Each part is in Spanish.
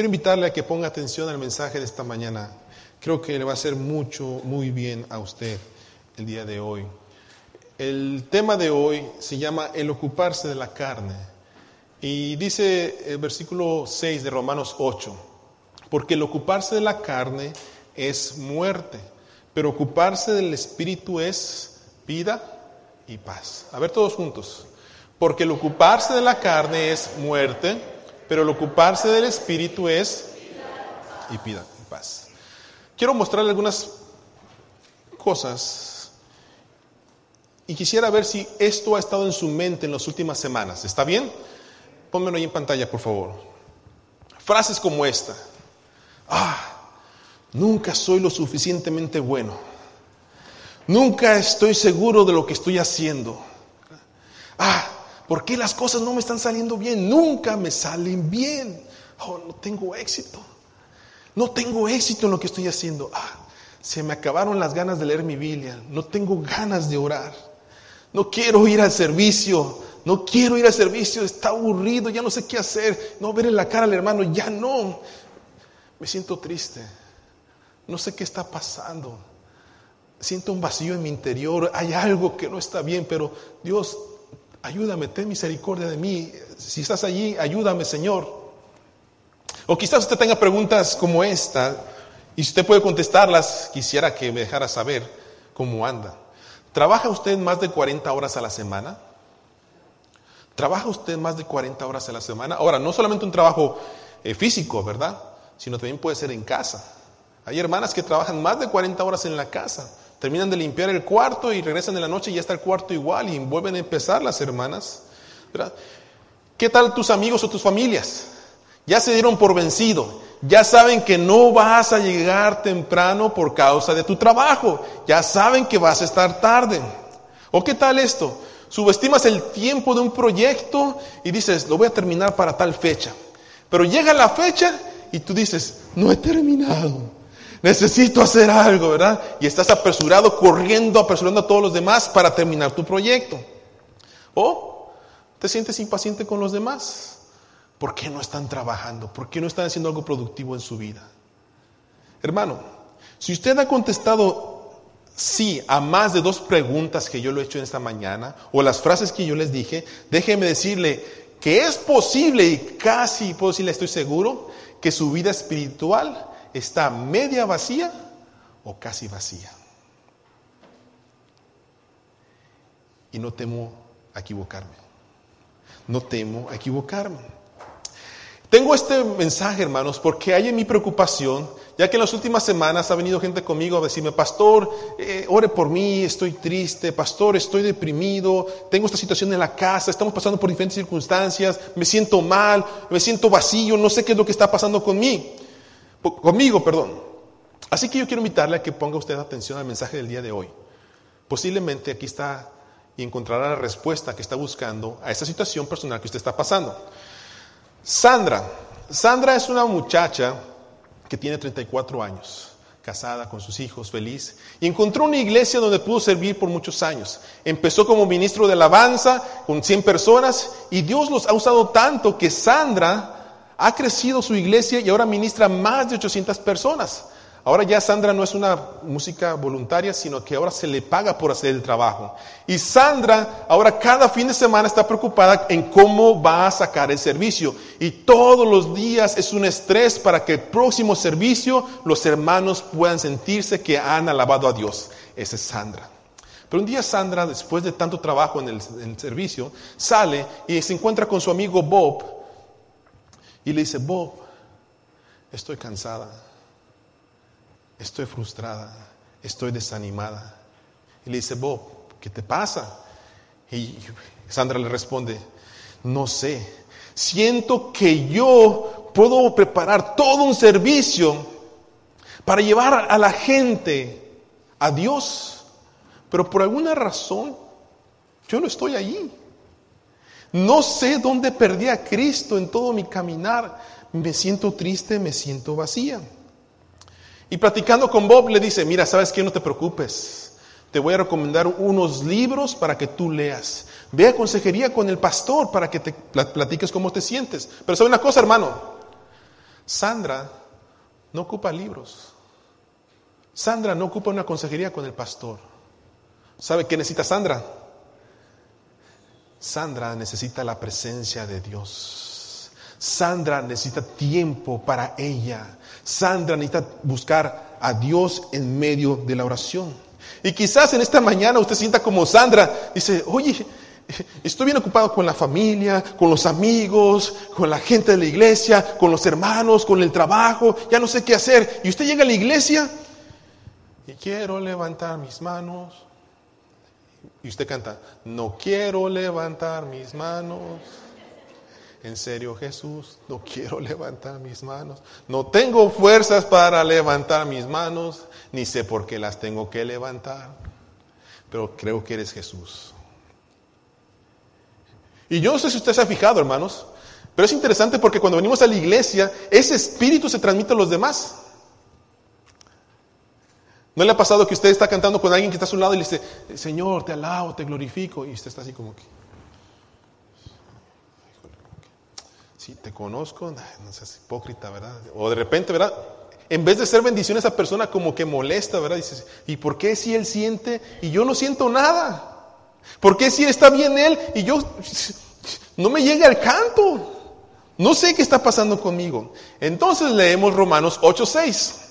quiero invitarle a que ponga atención al mensaje de esta mañana. Creo que le va a hacer mucho, muy bien a usted el día de hoy. El tema de hoy se llama el ocuparse de la carne. Y dice el versículo 6 de Romanos 8, porque el ocuparse de la carne es muerte, pero ocuparse del espíritu es vida y paz. A ver todos juntos. Porque el ocuparse de la carne es muerte, pero el ocuparse del espíritu es y vida y paz. Quiero mostrarle algunas cosas y quisiera ver si esto ha estado en su mente en las últimas semanas. ¿Está bien? Pónmelo ahí en pantalla, por favor. Frases como esta. Ah, nunca soy lo suficientemente bueno. Nunca estoy seguro de lo que estoy haciendo. Ah, ¿por qué las cosas no me están saliendo bien? Nunca me salen bien. Oh, no tengo éxito. No tengo éxito en lo que estoy haciendo. Ah, se me acabaron las ganas de leer mi Biblia. No tengo ganas de orar. No quiero ir al servicio no quiero ir al servicio, está aburrido, ya no sé qué hacer, no ver en la cara al hermano, ya no. Me siento triste, no sé qué está pasando. Siento un vacío en mi interior, hay algo que no está bien, pero Dios, ayúdame, ten misericordia de mí. Si estás allí, ayúdame, Señor. O quizás usted tenga preguntas como esta, y si usted puede contestarlas, quisiera que me dejara saber cómo anda. ¿Trabaja usted más de 40 horas a la semana? ¿Trabaja usted más de 40 horas a la semana? Ahora, no solamente un trabajo eh, físico, ¿verdad? Sino también puede ser en casa. Hay hermanas que trabajan más de 40 horas en la casa. Terminan de limpiar el cuarto y regresan en la noche y ya está el cuarto igual y vuelven a empezar las hermanas. ¿Qué tal tus amigos o tus familias? Ya se dieron por vencido. Ya saben que no vas a llegar temprano por causa de tu trabajo. Ya saben que vas a estar tarde. ¿O qué tal esto? subestimas el tiempo de un proyecto y dices, lo voy a terminar para tal fecha. Pero llega la fecha y tú dices, no he terminado. Necesito hacer algo, ¿verdad? Y estás apresurado, corriendo, apresurando a todos los demás para terminar tu proyecto. O te sientes impaciente con los demás. ¿Por qué no están trabajando? ¿Por qué no están haciendo algo productivo en su vida? Hermano, si usted ha contestado sí a más de dos preguntas que yo le he hecho en esta mañana o las frases que yo les dije, déjeme decirle que es posible y casi puedo decirle, estoy seguro, que su vida espiritual está media vacía o casi vacía. Y no temo equivocarme. No temo equivocarme. Tengo este mensaje, hermanos, porque hay en mi preocupación ya que en las últimas semanas ha venido gente conmigo a decirme, pastor, eh, ore por mí, estoy triste, pastor, estoy deprimido, tengo esta situación en la casa, estamos pasando por diferentes circunstancias, me siento mal, me siento vacío, no sé qué es lo que está pasando conmigo, conmigo, perdón. Así que yo quiero invitarle a que ponga usted atención al mensaje del día de hoy. Posiblemente aquí está y encontrará la respuesta que está buscando a esa situación personal que usted está pasando. Sandra, Sandra es una muchacha que tiene 34 años, casada con sus hijos, feliz, y encontró una iglesia donde pudo servir por muchos años. Empezó como ministro de alabanza con 100 personas y Dios los ha usado tanto que Sandra ha crecido su iglesia y ahora ministra más de 800 personas. Ahora ya Sandra no es una música voluntaria, sino que ahora se le paga por hacer el trabajo. Y Sandra ahora cada fin de semana está preocupada en cómo va a sacar el servicio. Y todos los días es un estrés para que el próximo servicio los hermanos puedan sentirse que han alabado a Dios. Esa es Sandra. Pero un día Sandra, después de tanto trabajo en el, en el servicio, sale y se encuentra con su amigo Bob y le dice, Bob, estoy cansada estoy frustrada, estoy desanimada. Y le dice, Bob, ¿qué te pasa? Y Sandra le responde, no sé, siento que yo puedo preparar todo un servicio para llevar a la gente a Dios, pero por alguna razón yo no estoy allí. No sé dónde perdí a Cristo en todo mi caminar. Me siento triste, me siento vacía. Y platicando con Bob le dice, mira, ¿sabes qué? No te preocupes. Te voy a recomendar unos libros para que tú leas. Ve a consejería con el pastor para que te platiques cómo te sientes. Pero sabe una cosa, hermano. Sandra no ocupa libros. Sandra no ocupa una consejería con el pastor. ¿Sabe qué necesita Sandra? Sandra necesita la presencia de Dios. Sandra necesita tiempo para ella. Sandra necesita buscar a Dios en medio de la oración. Y quizás en esta mañana usted sienta como Sandra, dice, oye, estoy bien ocupado con la familia, con los amigos, con la gente de la iglesia, con los hermanos, con el trabajo, ya no sé qué hacer. Y usted llega a la iglesia y quiero levantar mis manos y usted canta, no quiero levantar mis manos. En serio, Jesús, no quiero levantar mis manos. No tengo fuerzas para levantar mis manos, ni sé por qué las tengo que levantar. Pero creo que eres Jesús. Y yo no sé si usted se ha fijado, hermanos, pero es interesante porque cuando venimos a la iglesia, ese espíritu se transmite a los demás. ¿No le ha pasado que usted está cantando con alguien que está a su lado y le dice, Señor, te alabo, te glorifico? Y usted está así como que... Sí, te conozco, no seas hipócrita, ¿verdad? O de repente, ¿verdad? En vez de ser bendición esa persona como que molesta, ¿verdad? Dices, ¿y por qué si él siente y yo no siento nada? ¿Por qué si está bien él y yo no me llega el canto? No sé qué está pasando conmigo. Entonces leemos Romanos 8:6.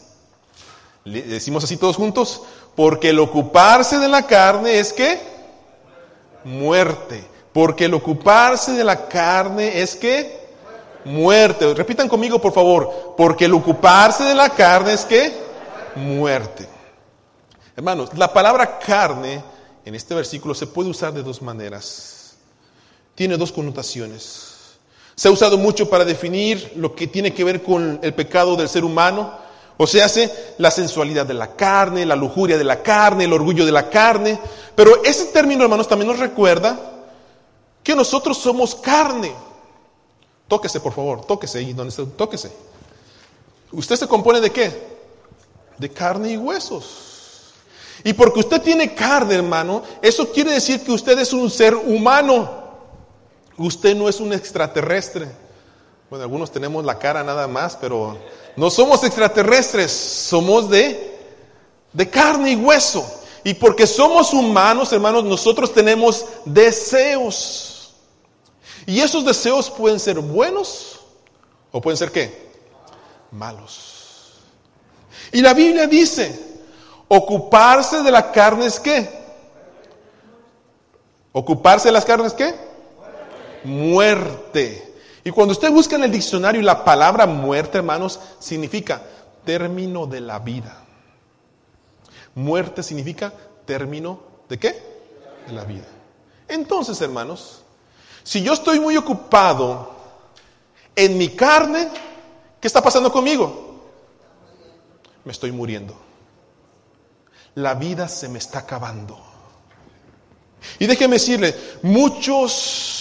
Decimos así todos juntos, porque el ocuparse de la carne es que muerte. Porque el ocuparse de la carne es que muerte. Repitan conmigo, por favor. Porque el ocuparse de la carne es que muerte. Hermanos, la palabra carne en este versículo se puede usar de dos maneras. Tiene dos connotaciones. Se ha usado mucho para definir lo que tiene que ver con el pecado del ser humano o sea, hace la sensualidad de la carne, la lujuria de la carne, el orgullo de la carne. Pero ese término, hermanos, también nos recuerda que nosotros somos carne. Tóquese, por favor, tóquese ahí donde está, tóquese. ¿Usted se compone de qué? De carne y huesos. Y porque usted tiene carne, hermano, eso quiere decir que usted es un ser humano. Usted no es un extraterrestre. Bueno, algunos tenemos la cara nada más, pero no somos extraterrestres, somos de, de carne y hueso. Y porque somos humanos, hermanos, nosotros tenemos deseos. Y esos deseos pueden ser buenos o pueden ser qué? Malos. Y la Biblia dice, ocuparse de la carne es qué? Ocuparse de las carnes qué? Muerte. Y cuando usted busca en el diccionario la palabra muerte, hermanos, significa término de la vida. Muerte significa término de qué? De la vida. Entonces, hermanos, si yo estoy muy ocupado en mi carne, ¿qué está pasando conmigo? Me estoy muriendo. La vida se me está acabando. Y déjeme decirle, muchos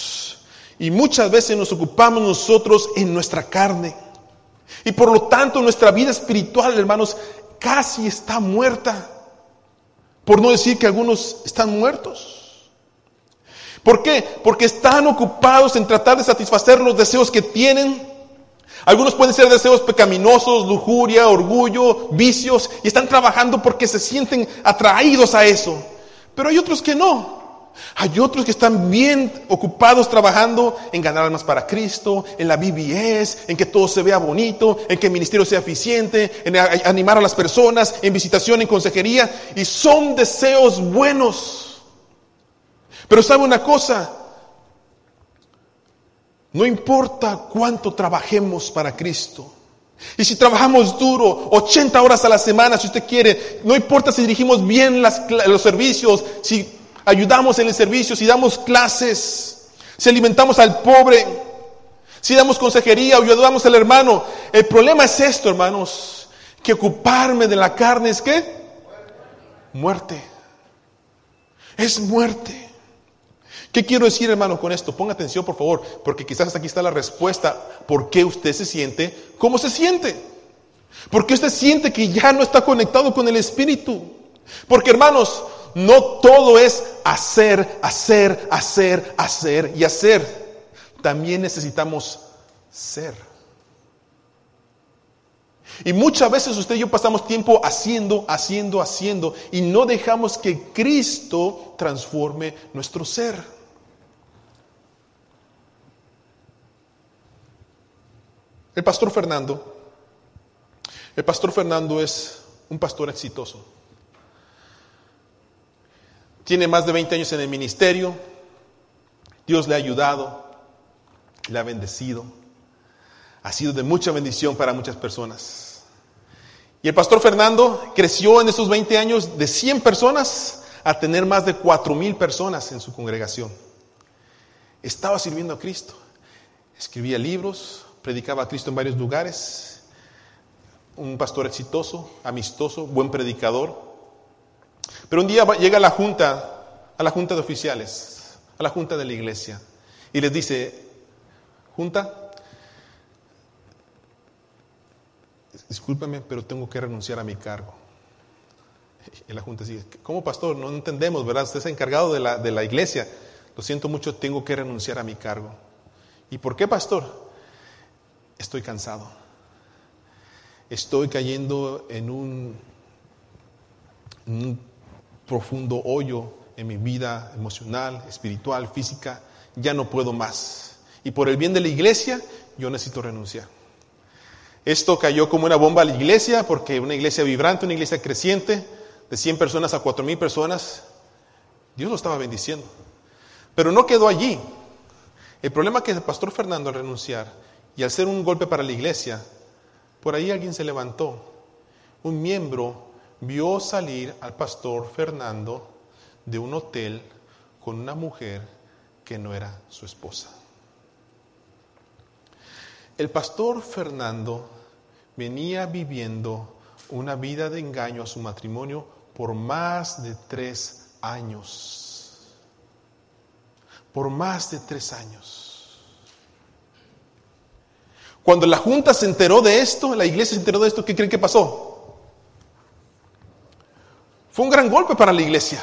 y muchas veces nos ocupamos nosotros en nuestra carne. Y por lo tanto nuestra vida espiritual, hermanos, casi está muerta. Por no decir que algunos están muertos. ¿Por qué? Porque están ocupados en tratar de satisfacer los deseos que tienen. Algunos pueden ser deseos pecaminosos, lujuria, orgullo, vicios, y están trabajando porque se sienten atraídos a eso. Pero hay otros que no. Hay otros que están bien ocupados trabajando en ganar almas para Cristo, en la BBS, en que todo se vea bonito, en que el ministerio sea eficiente, en animar a las personas, en visitación, en consejería. Y son deseos buenos. Pero sabe una cosa, no importa cuánto trabajemos para Cristo. Y si trabajamos duro, 80 horas a la semana, si usted quiere, no importa si dirigimos bien los servicios, si ayudamos en el servicio, si damos clases, si alimentamos al pobre, si damos consejería o ayudamos al hermano. El problema es esto, hermanos, que ocuparme de la carne es qué? Muerte. Es muerte. ¿Qué quiero decir, hermano, con esto? Ponga atención, por favor, porque quizás aquí está la respuesta por qué usted se siente como se siente. Porque usted siente que ya no está conectado con el Espíritu. Porque, hermanos, no todo es hacer, hacer, hacer, hacer y hacer. También necesitamos ser. Y muchas veces usted y yo pasamos tiempo haciendo, haciendo, haciendo y no dejamos que Cristo transforme nuestro ser. El pastor Fernando, el pastor Fernando es un pastor exitoso. Tiene más de 20 años en el ministerio. Dios le ha ayudado, le ha bendecido. Ha sido de mucha bendición para muchas personas. Y el pastor Fernando creció en esos 20 años de 100 personas a tener más de 4 mil personas en su congregación. Estaba sirviendo a Cristo. Escribía libros, predicaba a Cristo en varios lugares. Un pastor exitoso, amistoso, buen predicador. Pero un día llega a la junta, a la junta de oficiales, a la junta de la iglesia, y les dice, junta, discúlpeme, pero tengo que renunciar a mi cargo. Y la Junta sigue, ¿cómo pastor? No entendemos, ¿verdad? Usted es encargado de la, de la iglesia. Lo siento mucho, tengo que renunciar a mi cargo. ¿Y por qué, pastor? Estoy cansado. Estoy cayendo en un profundo hoyo en mi vida emocional, espiritual, física. Ya no puedo más. Y por el bien de la iglesia, yo necesito renunciar. Esto cayó como una bomba a la iglesia, porque una iglesia vibrante, una iglesia creciente, de 100 personas a 4 mil personas, Dios lo estaba bendiciendo. Pero no quedó allí. El problema es que el pastor Fernando al renunciar y al ser un golpe para la iglesia, por ahí alguien se levantó. Un miembro vio salir al pastor Fernando de un hotel con una mujer que no era su esposa. El pastor Fernando venía viviendo una vida de engaño a su matrimonio por más de tres años. Por más de tres años. Cuando la junta se enteró de esto, la iglesia se enteró de esto, ¿qué creen que pasó? Fue un gran golpe para la iglesia.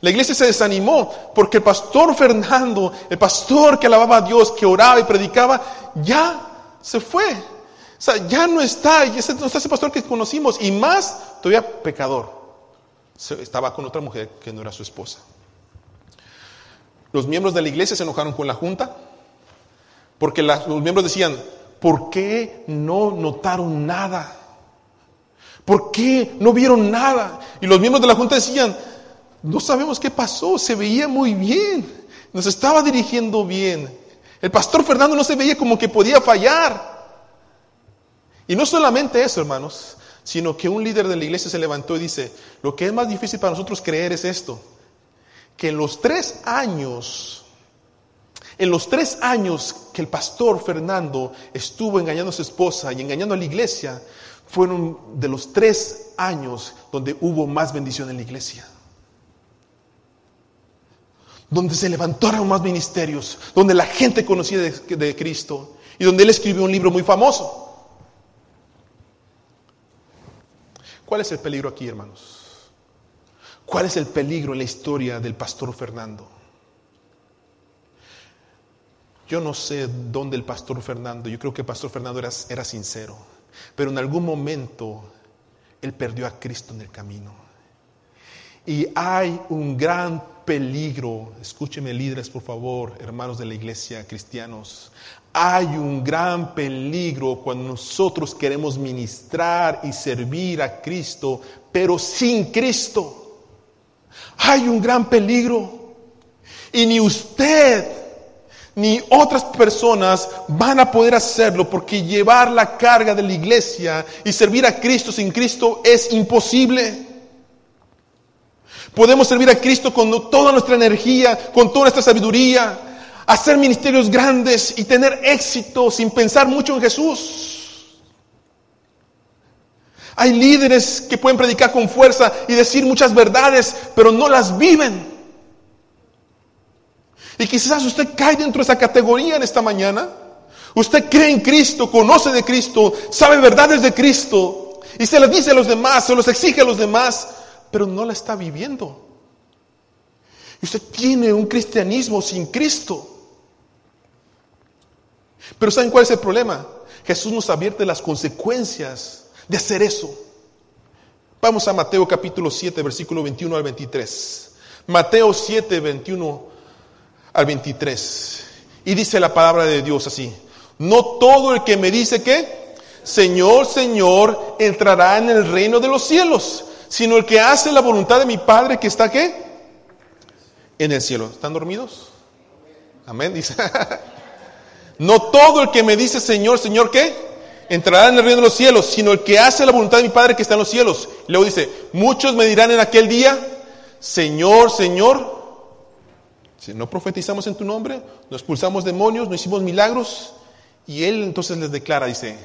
La iglesia se desanimó porque el pastor Fernando, el pastor que alababa a Dios, que oraba y predicaba, ya se fue. O sea, ya no está, ya no está ese pastor que conocimos, y más todavía pecador. Estaba con otra mujer que no era su esposa. Los miembros de la iglesia se enojaron con la junta, porque los miembros decían, ¿por qué no notaron nada? ¿Por qué no vieron nada? Y los miembros de la junta decían, no sabemos qué pasó, se veía muy bien, nos estaba dirigiendo bien. El pastor Fernando no se veía como que podía fallar. Y no solamente eso, hermanos, sino que un líder de la iglesia se levantó y dice, lo que es más difícil para nosotros creer es esto, que en los tres años, en los tres años que el pastor Fernando estuvo engañando a su esposa y engañando a la iglesia, fueron de los tres años donde hubo más bendición en la iglesia donde se levantaron más ministerios, donde la gente conocía de, Cristo y donde él escribió un libro muy famoso. ¿Cuál es el peligro aquí, hermanos? ¿Cuál es el peligro en la historia del pastor Fernando? Yo no sé dónde el pastor Fernando, yo creo que el pastor Fernando era, era sincero, pero en algún momento él perdió a Cristo en el camino. Y hay un gran peligro, escúcheme líderes por favor, hermanos de la iglesia, cristianos, hay un gran peligro cuando nosotros queremos ministrar y servir a Cristo, pero sin Cristo. Hay un gran peligro. Y ni usted ni otras personas van a poder hacerlo porque llevar la carga de la iglesia y servir a Cristo sin Cristo es imposible. Podemos servir a Cristo con toda nuestra energía, con toda nuestra sabiduría, hacer ministerios grandes y tener éxito sin pensar mucho en Jesús. Hay líderes que pueden predicar con fuerza y decir muchas verdades, pero no las viven. Y quizás usted cae dentro de esa categoría en esta mañana. Usted cree en Cristo, conoce de Cristo, sabe verdades de Cristo y se las dice a los demás, se los exige a los demás, pero no la está viviendo. Y usted tiene un cristianismo sin Cristo. Pero ¿saben cuál es el problema? Jesús nos advierte las consecuencias de hacer eso. Vamos a Mateo capítulo 7, versículo 21 al 23. Mateo 7, 21 al 23. Y dice la palabra de Dios así. No todo el que me dice que, Señor, Señor, entrará en el reino de los cielos, sino el que hace la voluntad de mi Padre que está qué? En el cielo. ¿Están dormidos? Amén, dice. no todo el que me dice Señor, Señor, ¿qué? Entrará en el reino de los cielos, sino el que hace la voluntad de mi Padre que está en los cielos. Luego dice, muchos me dirán en aquel día, Señor, Señor, si no profetizamos en tu nombre, no expulsamos demonios, no hicimos milagros. Y él entonces les declara, dice,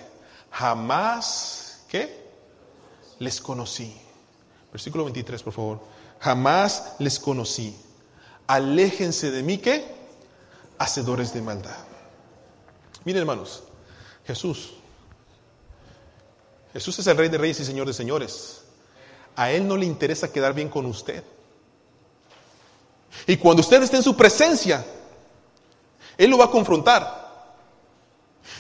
jamás, ¿qué? Les conocí. Versículo 23, por favor. Jamás les conocí. Aléjense de mí, ¿qué? Hacedores de maldad. Miren, hermanos, Jesús. Jesús es el Rey de Reyes y Señor de Señores. A Él no le interesa quedar bien con usted. Y cuando usted esté en su presencia, Él lo va a confrontar.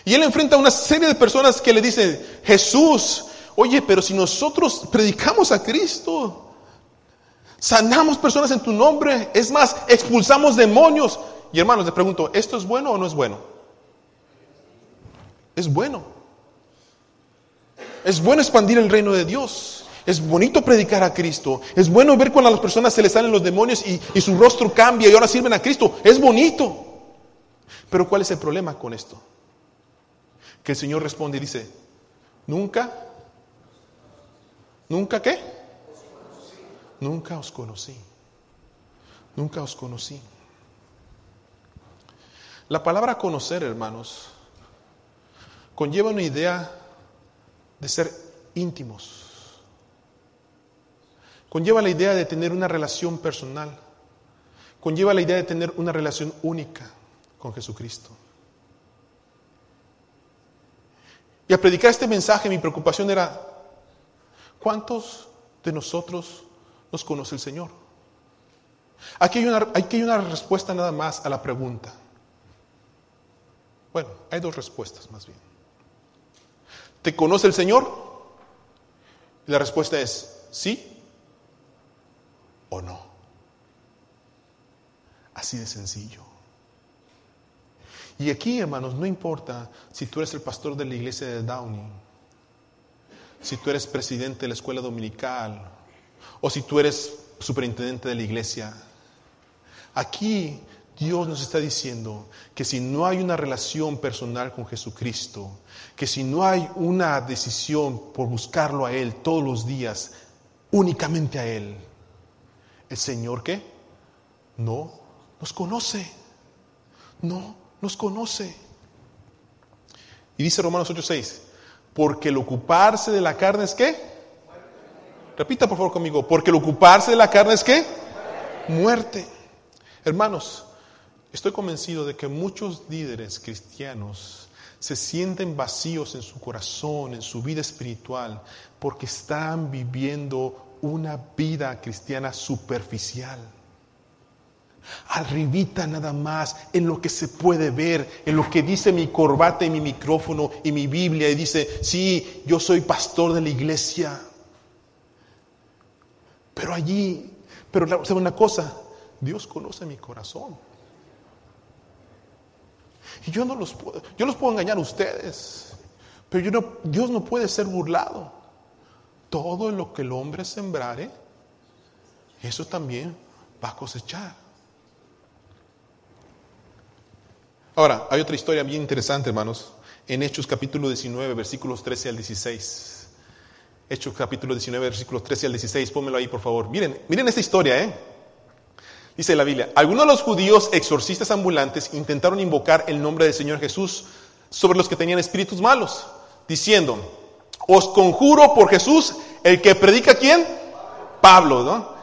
Y Él enfrenta a una serie de personas que le dicen, Jesús, oye, pero si nosotros predicamos a Cristo, sanamos personas en tu nombre, es más, expulsamos demonios. Y hermanos, les pregunto, ¿esto es bueno o no es bueno? Es bueno. Es bueno expandir el reino de Dios. Es bonito predicar a Cristo. Es bueno ver cuando a las personas se les salen los demonios y, su rostro cambia y ahora sirven a Cristo. Es bonito. Pero ¿cuál es el problema con esto? Que el Señor responde y dice, nunca, nunca qué? Nunca os conocí. Nunca os conocí. La palabra conocer, hermanos, conlleva una idea de ser íntimos Conlleva la idea de tener una relación personal. Conlleva la idea de tener una relación única con Jesucristo. Y al predicar este mensaje mi preocupación era, ¿cuántos de nosotros nos conoce el Señor? Aquí hay, una, aquí hay una respuesta nada más a la pregunta. Bueno, hay dos respuestas más bien. ¿Te conoce el Señor? Y la respuesta es sí o no. Así de sencillo. Y aquí, hermanos, no importa si tú eres el pastor de la iglesia de Downey, si tú eres presidente de la escuela dominical, o si tú eres superintendente de la iglesia. Aquí Dios nos está diciendo que si no hay una relación personal con Jesucristo, que si no hay una decisión por buscarlo a Él todos los días, únicamente a Él, el Señor que no nos conoce. No nos conoce. Y dice Romanos 8:6, porque el ocuparse de la carne es qué? Repita por favor conmigo, porque el ocuparse de la carne es qué? Muerte. Hermanos, estoy convencido de que muchos líderes cristianos se sienten vacíos en su corazón, en su vida espiritual, porque están viviendo una vida cristiana superficial. Arribita nada más, en lo que se puede ver, en lo que dice mi corbata y mi micrófono y mi Biblia, y dice, sí, yo soy pastor de la iglesia. Pero allí, pero ¿sabe una cosa? Dios conoce mi corazón. Y yo no los puedo, yo los puedo engañar a ustedes, pero yo no, Dios no puede ser burlado todo lo que el hombre sembrare, eso también va a cosechar. Ahora, hay otra historia bien interesante, hermanos, en Hechos capítulo 19, versículos 13 al 16. Hechos capítulo 19, versículos 13 al 16, pónmelo ahí, por favor. Miren, miren esta historia, ¿eh? Dice la Biblia, algunos de los judíos exorcistas ambulantes intentaron invocar el nombre del Señor Jesús sobre los que tenían espíritus malos, diciendo, os conjuro por Jesús, el que predica quién? Pablo, ¿no?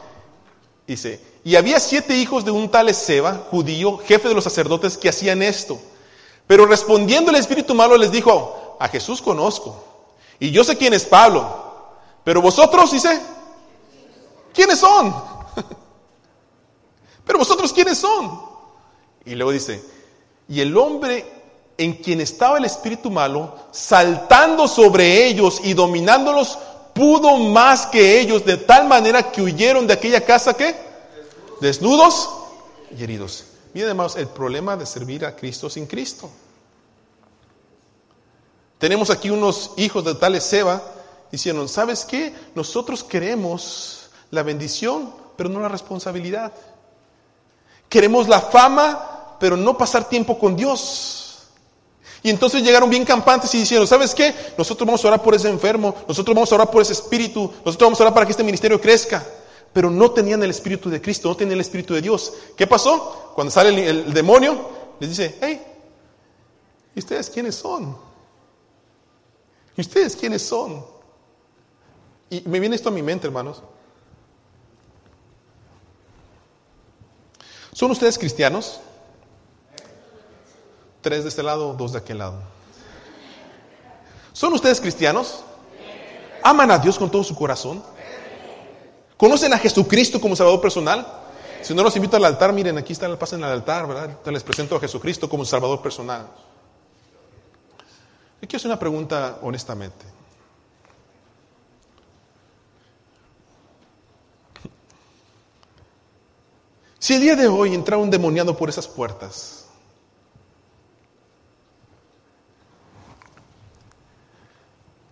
Dice, y había siete hijos de un tal Ezeba, judío, jefe de los sacerdotes, que hacían esto. Pero respondiendo el espíritu malo les dijo, a Jesús conozco, y yo sé quién es Pablo, pero vosotros, dice, ¿quiénes son? pero vosotros, ¿quiénes son? Y luego dice, y el hombre en quien estaba el espíritu malo, saltando sobre ellos y dominándolos, pudo más que ellos, de tal manera que huyeron de aquella casa que desnudos y heridos. Miren, además, el problema de servir a Cristo sin Cristo. Tenemos aquí unos hijos de tal Seba diciendo, ¿sabes qué? Nosotros queremos la bendición, pero no la responsabilidad. Queremos la fama, pero no pasar tiempo con Dios. Y entonces llegaron bien campantes y dijeron, ¿sabes qué? Nosotros vamos a orar por ese enfermo, nosotros vamos a orar por ese espíritu, nosotros vamos a orar para que este ministerio crezca. Pero no tenían el espíritu de Cristo, no tenían el espíritu de Dios. ¿Qué pasó? Cuando sale el, demonio, les dice, hey, ¿y ustedes quiénes son? ¿Y ustedes quiénes son? Y me viene esto a mi mente, hermanos. ¿Son ustedes cristianos? Tres de este lado, dos de aquel lado. ¿Son ustedes cristianos? ¿Aman a Dios con todo su corazón? ¿Conocen a Jesucristo como Salvador personal? Si no los invito al altar, miren, aquí está el paso en el altar, ¿verdad? les presento a Jesucristo como Salvador personal. Yo quiero hacer una pregunta honestamente. Si el día de hoy entra un demoniado por esas puertas,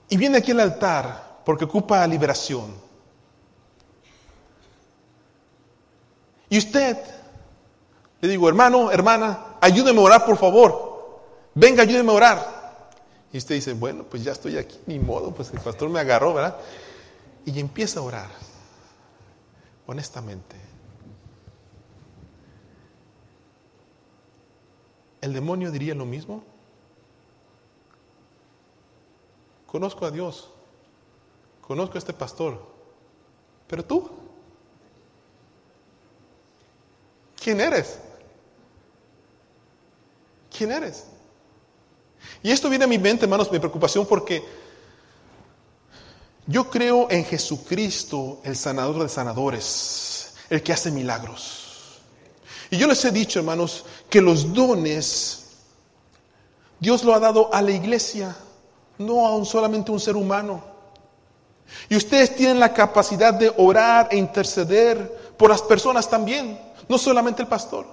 Y viene aquí al altar porque ocupa liberación. Y usted, le digo, hermano, hermana, ayúdeme a orar, por favor. Venga, ayúdeme a orar. Y usted dice, bueno, pues ya estoy aquí, ni modo, pues el pastor me agarró, ¿verdad? Y empieza a orar, honestamente. ¿El demonio diría lo mismo? Conozco a Dios, conozco a este pastor, pero tú, ¿quién eres? ¿Quién eres? Y esto viene a mi mente, hermanos, mi preocupación porque yo creo en Jesucristo, el sanador de sanadores, el que hace milagros. Y yo les he dicho, hermanos, que los dones Dios lo ha dado a la iglesia no a un solamente un ser humano. Y ustedes tienen la capacidad de orar e interceder por las personas también, no solamente el pastor.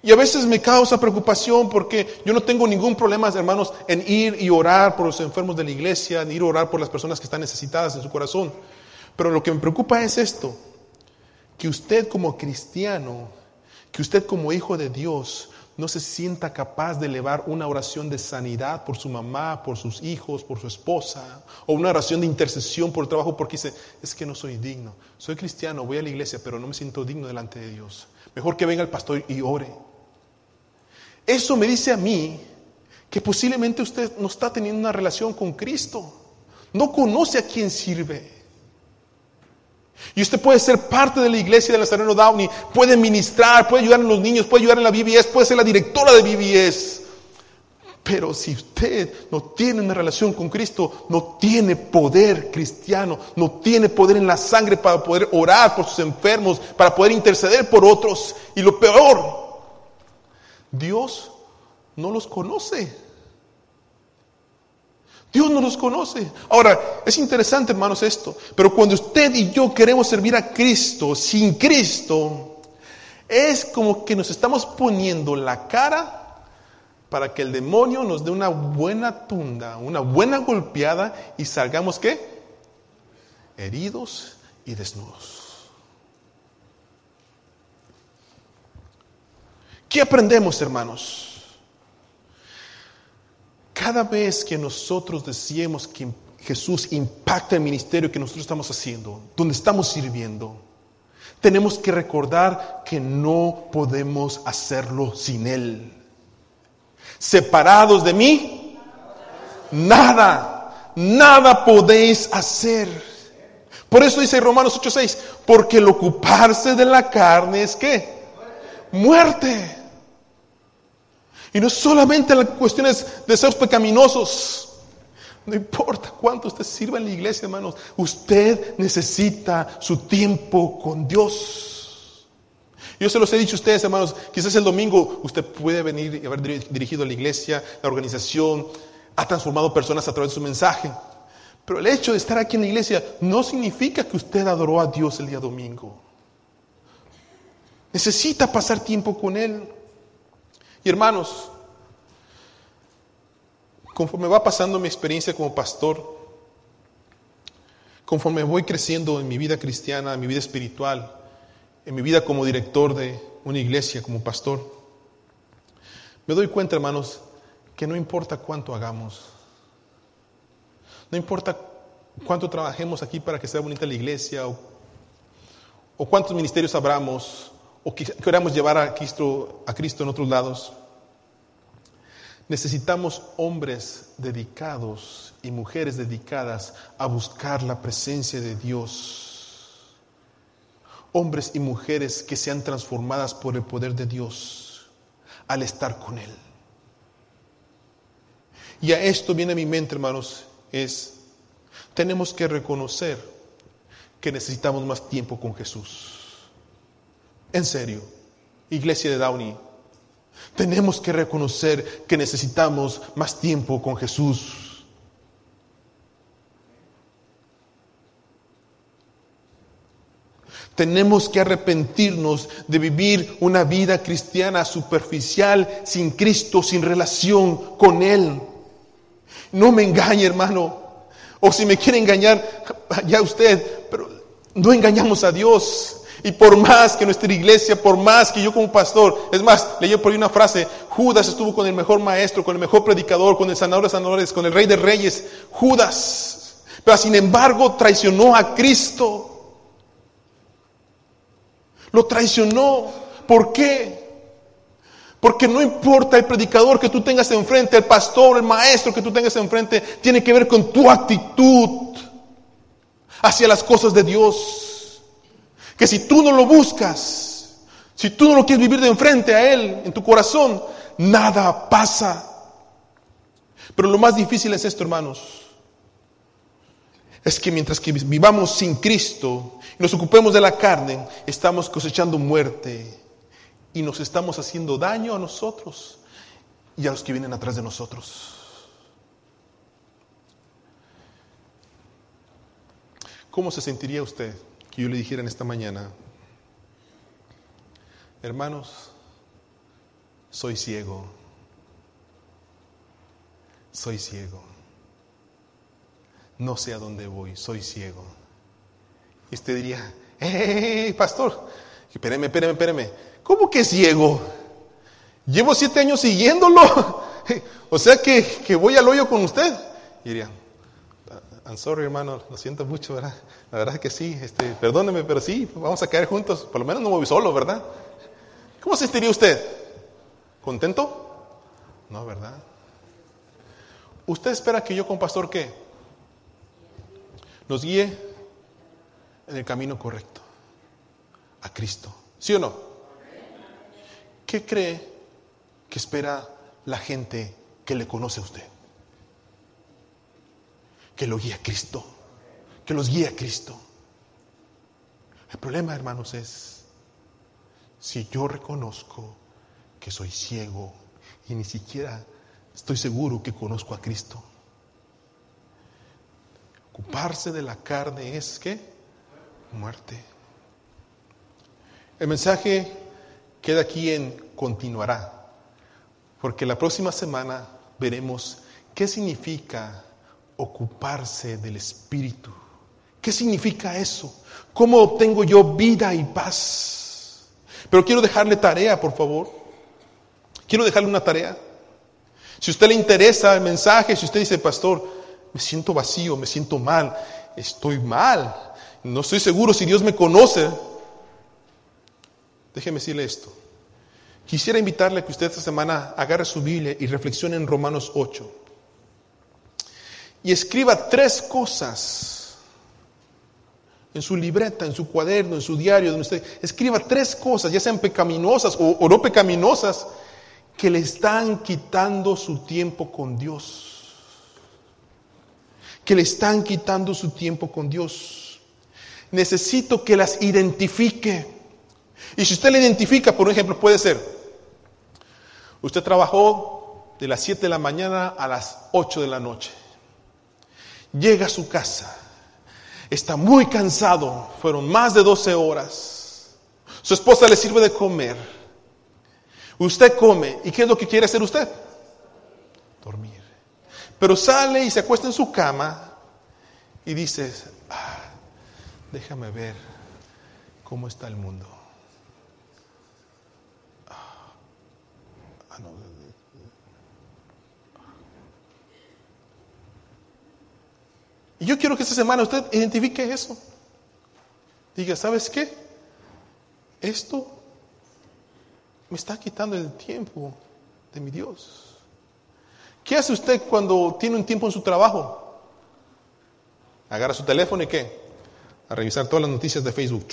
Y a veces me causa preocupación porque yo no tengo ningún problema, hermanos, en ir y orar por los enfermos de la iglesia, en ir a orar por las personas que están necesitadas en su corazón. Pero lo que me preocupa es esto, que usted como cristiano, que usted como hijo de Dios, no se sienta capaz de elevar una oración de sanidad por su mamá, por sus hijos, por su esposa, o una oración de intercesión por el trabajo porque dice, es que no soy digno. Soy cristiano, voy a la iglesia, pero no me siento digno delante de Dios. Mejor que venga el pastor y ore. Eso me dice a mí que posiblemente usted no está teniendo una relación con Cristo. No conoce a quién sirve. Y usted puede ser parte de la iglesia de Nazareno Downey, puede ministrar, puede ayudar a los niños, puede ayudar en la BBS, puede ser la directora de BBS. Pero si usted no tiene una relación con Cristo, no tiene poder cristiano, no tiene poder en la sangre para poder orar por sus enfermos, para poder interceder por otros. Y lo peor, Dios no los conoce. Dios no los conoce. Ahora, es interesante, hermanos, esto. Pero cuando usted y yo queremos servir a Cristo sin Cristo, es como que nos estamos poniendo la cara para que el demonio nos dé una buena tunda, una buena golpeada y salgamos qué? Heridos y desnudos. ¿Qué aprendemos, hermanos? Cada vez que nosotros decimos que Jesús impacta el ministerio que nosotros estamos haciendo, donde estamos sirviendo, tenemos que recordar que no podemos hacerlo sin Él. Separados de mí, nada, nada podéis hacer. Por eso dice Romanos 8:6, porque el ocuparse de la carne es que muerte. Y no solamente las cuestiones de deseos pecaminosos. No importa cuánto usted sirva en la iglesia, hermanos. Usted necesita su tiempo con Dios. Yo se los he dicho a ustedes, hermanos, quizás el domingo usted puede venir y haber dirigido a la iglesia, la organización, ha transformado personas a través de su mensaje. Pero el hecho de estar aquí en la iglesia no significa que usted adoró a Dios el día domingo. Necesita pasar tiempo con Él. Y hermanos, conforme va pasando mi experiencia como pastor, conforme voy creciendo en mi vida cristiana, en mi vida espiritual, en mi vida como director de una iglesia, como pastor, me doy cuenta, hermanos, que no importa cuánto hagamos, no importa cuánto trabajemos aquí para que sea bonita la iglesia, o, cuántos ministerios abramos, o que queramos llevar a Cristo, a Cristo en otros lados. Necesitamos hombres dedicados y mujeres dedicadas a buscar la presencia de Dios hombres y mujeres que sean transformadas por el poder de Dios al estar con Él. Y a esto viene a mi mente, hermanos, es, tenemos que reconocer que necesitamos más tiempo con Jesús. En serio, iglesia de Downey, tenemos que reconocer que necesitamos más tiempo con Jesús. Tenemos que arrepentirnos de vivir una vida cristiana superficial, sin Cristo, sin relación con Él. No me engañe, hermano. O si me quiere engañar, ya usted, pero no engañamos a Dios. Y por más que nuestra iglesia, por más que yo como pastor, es más, leí por ahí una frase, Judas estuvo con el mejor maestro, con el mejor predicador, con el sanador de sanadores, con el rey de reyes, Judas. Pero sin embargo traicionó a Cristo. Lo traicionó. ¿Por qué? Porque no importa el predicador que tú tengas enfrente, el pastor, el maestro que tú tengas enfrente, tiene que ver con tu actitud hacia las cosas de Dios. Que si tú no lo buscas, si tú no lo quieres vivir de enfrente a Él, en tu corazón, nada pasa. Pero lo más difícil es esto, hermanos. Es que mientras que vivamos sin Cristo, nos ocupemos de la carne, estamos cosechando muerte y nos estamos haciendo daño a nosotros y a los que vienen atrás de nosotros. ¿Cómo se sentiría usted que yo le dijera en esta mañana, hermanos, soy ciego, soy ciego, no sé a dónde voy, soy ciego? Y usted diría, ¡eh, pastor! Espéreme, espéreme, espéreme. ¿Cómo que ciego? Llevo siete años siguiéndolo. o sea que, que, voy al hoyo con usted. Y diría, I'm sorry, hermano, lo siento mucho, ¿verdad? La verdad es que sí, este, perdóneme, pero sí, vamos a caer juntos. Por lo menos no voy solo, ¿verdad? ¿Cómo se sentiría usted? ¿Contento? No, ¿verdad? ¿Usted espera que yo con pastor qué? Nos guíe en el camino correcto, a Cristo. ¿Sí o no? ¿Qué cree que espera la gente que le conoce a usted? Que lo guíe a Cristo, que los guíe a Cristo. El problema, hermanos, es si yo reconozco que soy ciego y ni siquiera estoy seguro que conozco a Cristo. Ocuparse de la carne es que muerte. El mensaje queda aquí en continuará, porque la próxima semana veremos qué significa ocuparse del Espíritu. ¿Qué significa eso? ¿Cómo obtengo yo vida y paz? Pero quiero dejarle tarea, por favor. Quiero dejarle una tarea. Si a usted le interesa el mensaje, si usted dice, pastor, me siento vacío, me siento mal, estoy mal, no estoy seguro si Dios me conoce. Déjeme decirle esto. Quisiera invitarle a que usted esta semana agarre su Biblia y reflexione en Romanos 8. Y escriba tres cosas en su libreta, en su cuaderno, en su diario, donde usted escriba tres cosas, ya sean pecaminosas o, o no pecaminosas, que le están quitando su tiempo con Dios. Que le están quitando su tiempo con Dios necesito que las identifique. Y si usted le identifica, por ejemplo, puede ser, usted trabajó de las 7 de la mañana a las 8 de la noche. Llega a su casa, está muy cansado, fueron más de 12 horas. Su esposa le sirve de comer. Usted come, ¿y qué es lo que quiere hacer usted? Dormir. Pero sale y se acuesta en su cama y dice, ah, déjame ver cómo está el mundo. Y yo quiero que esta semana usted identifique eso. Diga, ¿sabes qué? Esto me está quitando el tiempo de mi Dios. ¿Qué hace usted cuando tiene un tiempo en su trabajo? Agarra su teléfono y qué? A revisar todas las noticias de Facebook.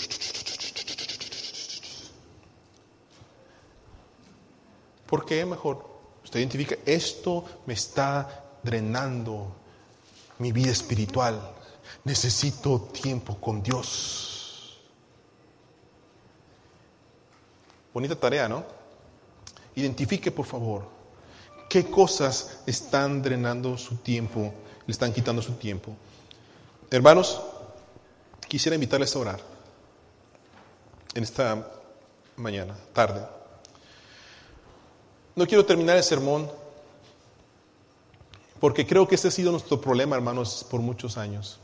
¿Por qué mejor? Usted identifica, esto me está drenando mi vida espiritual. Necesito tiempo con Dios. Bonita tarea, ¿no? Identifique, por favor, qué cosas están drenando su tiempo, le están quitando su tiempo. Hermanos, quisiera invitarles a orar en esta mañana, tarde. No quiero terminar el sermón porque creo que ese ha sido nuestro problema, hermanos, por muchos años.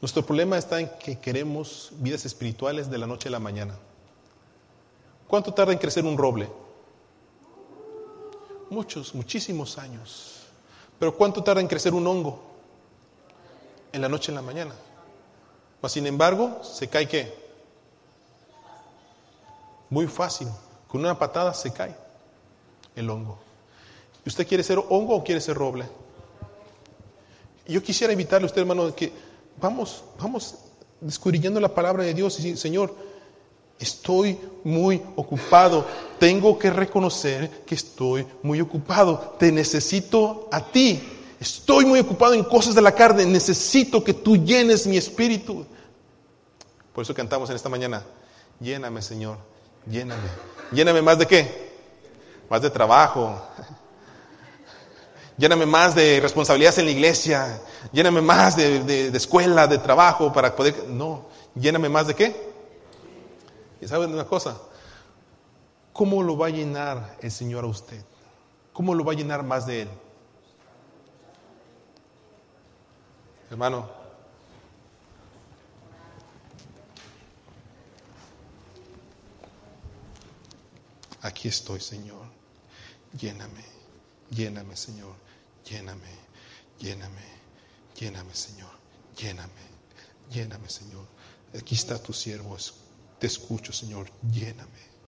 Nuestro problema está en que queremos vidas espirituales de la noche a la mañana. ¿Cuánto tarda en crecer un roble? Muchos, muchísimos años. Pero ¿cuánto tarda en crecer un hongo? En la noche a la mañana. Mas, sin embargo, se cae qué? Muy fácil. Con una patada se cae el hongo. ¿Usted quiere ser hongo o quiere ser roble? Yo quisiera invitarle a usted, hermano, que vamos, vamos descubriendo la palabra de Dios y decir, Señor, estoy muy ocupado. Tengo que reconocer que estoy muy ocupado. Te necesito a ti. Estoy muy ocupado en cosas de la carne. Necesito que tú llenes mi espíritu. Por eso cantamos en esta mañana. Lléname, Señor. Lléname. Lléname más de qué? Más de trabajo, Lléname más de responsabilidades en la iglesia. Lléname más de, escuela, de trabajo para poder... No, lléname más de qué. ¿Y saben una cosa? ¿Cómo lo va a llenar el Señor a usted? ¿Cómo lo va a llenar más de Él? Hermano, aquí estoy, Señor. Lléname, lléname, Señor. Lléname, lléname, lléname, Señor, lléname, lléname, Señor. Aquí está tu siervo, te escucho, Señor, lléname.